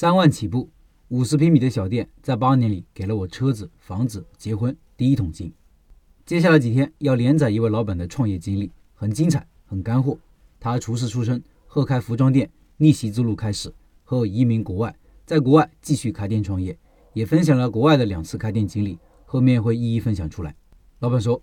三万起步，五十平米的小店，在八年里给了我车子、房子、结婚第一桶金。接下来几天要连载一位老板的创业经历，很精彩，很干货。他厨师出身，后开服装店，逆袭之路开始，后移民国外，在国外继续开店创业，也分享了国外的两次开店经历，后面会一一分享出来。老板说：“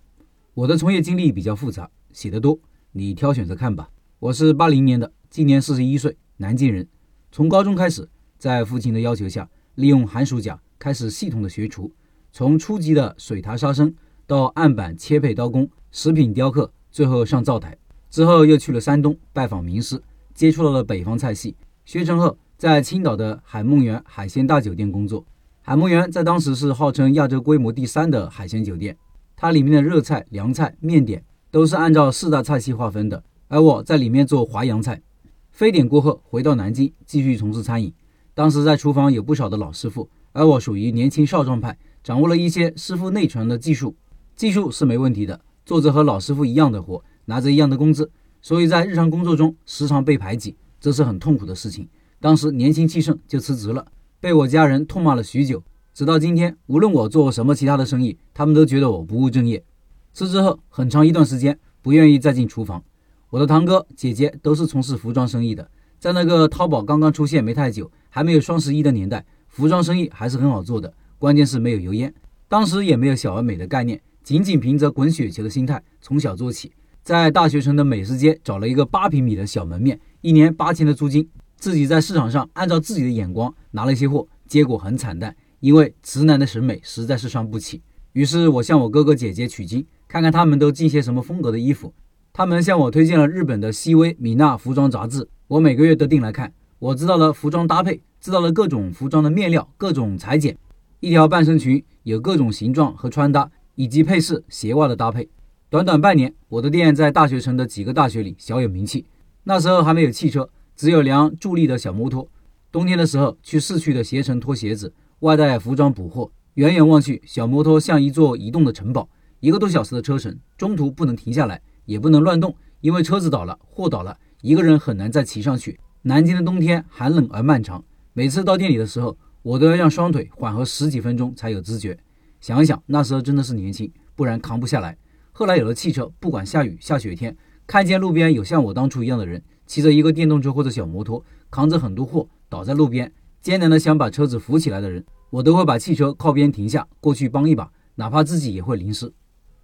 我的从业经历比较复杂，写得多，你挑选着看吧。”我是八零年的，今年四十一岁，南京人。从高中开始，在父亲的要求下，利用寒暑假开始系统的学厨，从初级的水塔杀生到案板切配刀工、食品雕刻，最后上灶台。之后又去了山东拜访名师，接触到了北方菜系。学成后，在青岛的海梦园海鲜大酒店工作。海梦园在当时是号称亚洲规模第三的海鲜酒店，它里面的热菜、凉菜、面点都是按照四大菜系划分的。而我在里面做淮扬菜，非典过后回到南京继续从事餐饮。当时在厨房有不少的老师傅，而我属于年轻少壮派，掌握了一些师傅内传的技术。技术是没问题的，做着和老师傅一样的活，拿着一样的工资，所以在日常工作中时常被排挤，这是很痛苦的事情。当时年轻气盛就辞职了，被我家人痛骂了许久。直到今天，无论我做什么其他的生意，他们都觉得我不务正业。辞职后很长一段时间不愿意再进厨房。我的堂哥姐姐都是从事服装生意的，在那个淘宝刚刚出现没太久，还没有双十一的年代，服装生意还是很好做的。关键是没有油烟，当时也没有小而美的概念，仅仅凭着滚雪球的心态，从小做起，在大学城的美食街找了一个八平米的小门面，一年八千的租金，自己在市场上按照自己的眼光拿了一些货，结果很惨淡，因为直男的审美实在是伤不起。于是我向我哥哥姐姐取经，看看他们都进些什么风格的衣服。他们向我推荐了日本的西威米娜服装杂志，我每个月都订来看。我知道了服装搭配，知道了各种服装的面料、各种裁剪。一条半身裙有各种形状和穿搭，以及配饰、鞋袜的搭配。短短半年，我的店在大学城的几个大学里小有名气。那时候还没有汽车，只有辆助力的小摩托。冬天的时候去市区的携程脱鞋子，外带服装补货。远远望去，小摩托像一座移动的城堡。一个多小时的车程，中途不能停下来。也不能乱动，因为车子倒了，货倒了，一个人很难再骑上去。南京的冬天寒冷而漫长，每次到店里的时候，我都要让双腿缓和十几分钟才有知觉。想一想，那时候真的是年轻，不然扛不下来。后来有了汽车，不管下雨下雪天，看见路边有像我当初一样的人，骑着一个电动车或者小摩托，扛着很多货倒在路边，艰难的想把车子扶起来的人，我都会把汽车靠边停下，过去帮一把，哪怕自己也会淋湿。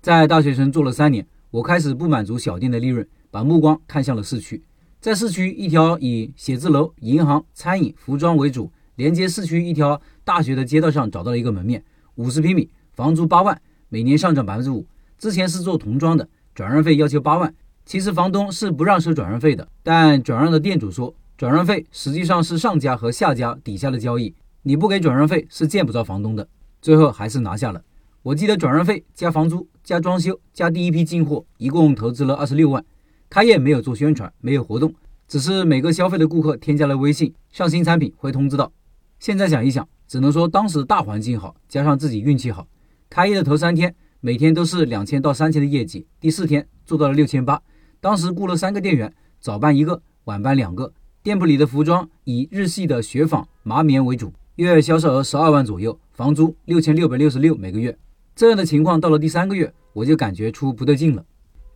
在大学城做了三年。我开始不满足小店的利润，把目光看向了市区。在市区一条以写字楼、银行、餐饮、服装为主，连接市区一条大学的街道上，找到了一个门面，五十平米，房租八万，每年上涨百分之五。之前是做童装的，转让费要求八万。其实房东是不让收转让费的，但转让的店主说，转让费实际上是上家和下家底下的交易，你不给转让费是见不着房东的。最后还是拿下了。我记得转让费加房租加装修加第一批进货，一共投资了二十六万。开业没有做宣传，没有活动，只是每个消费的顾客添加了微信，上新产品会通知到。现在想一想，只能说当时大环境好，加上自己运气好。开业的头三天，每天都是两千到三千的业绩，第四天做到了六千八。当时雇了三个店员，早班一个，晚班两个。店铺里的服装以日系的雪纺麻棉为主，月销售额十二万左右，房租六千六百六十六每个月。这样的情况到了第三个月，我就感觉出不对劲了。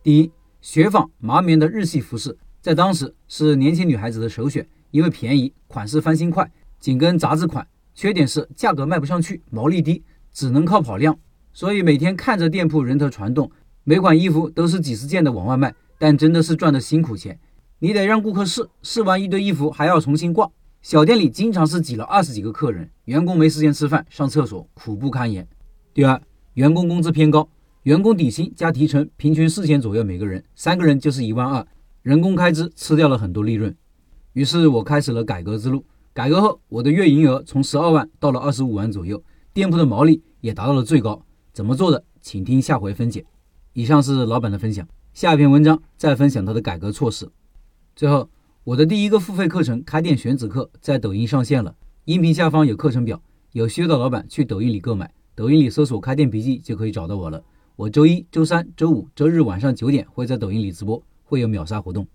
第一，雪纺麻棉的日系服饰在当时是年轻女孩子的首选，因为便宜，款式翻新快，紧跟杂志款。缺点是价格卖不上去，毛利低，只能靠跑量。所以每天看着店铺人头攒动，每款衣服都是几十件的往外卖，但真的是赚的辛苦钱。你得让顾客试，试完一堆衣服还要重新挂。小店里经常是挤了二十几个客人，员工没时间吃饭、上厕所，苦不堪言。第二。员工工资偏高，员工底薪加提成平均四千左右每个人，三个人就是一万二，人工开支吃掉了很多利润。于是我开始了改革之路。改革后，我的月营业额从十二万到了二十五万左右，店铺的毛利也达到了最高。怎么做的？请听下回分解。以上是老板的分享，下一篇文章再分享他的改革措施。最后，我的第一个付费课程《开店选址课》在抖音上线了，音频下方有课程表，有需要的老板去抖音里购买。抖音里搜索“开店笔记”就可以找到我了。我周一周三周五周日晚上九点会在抖音里直播，会有秒杀活动。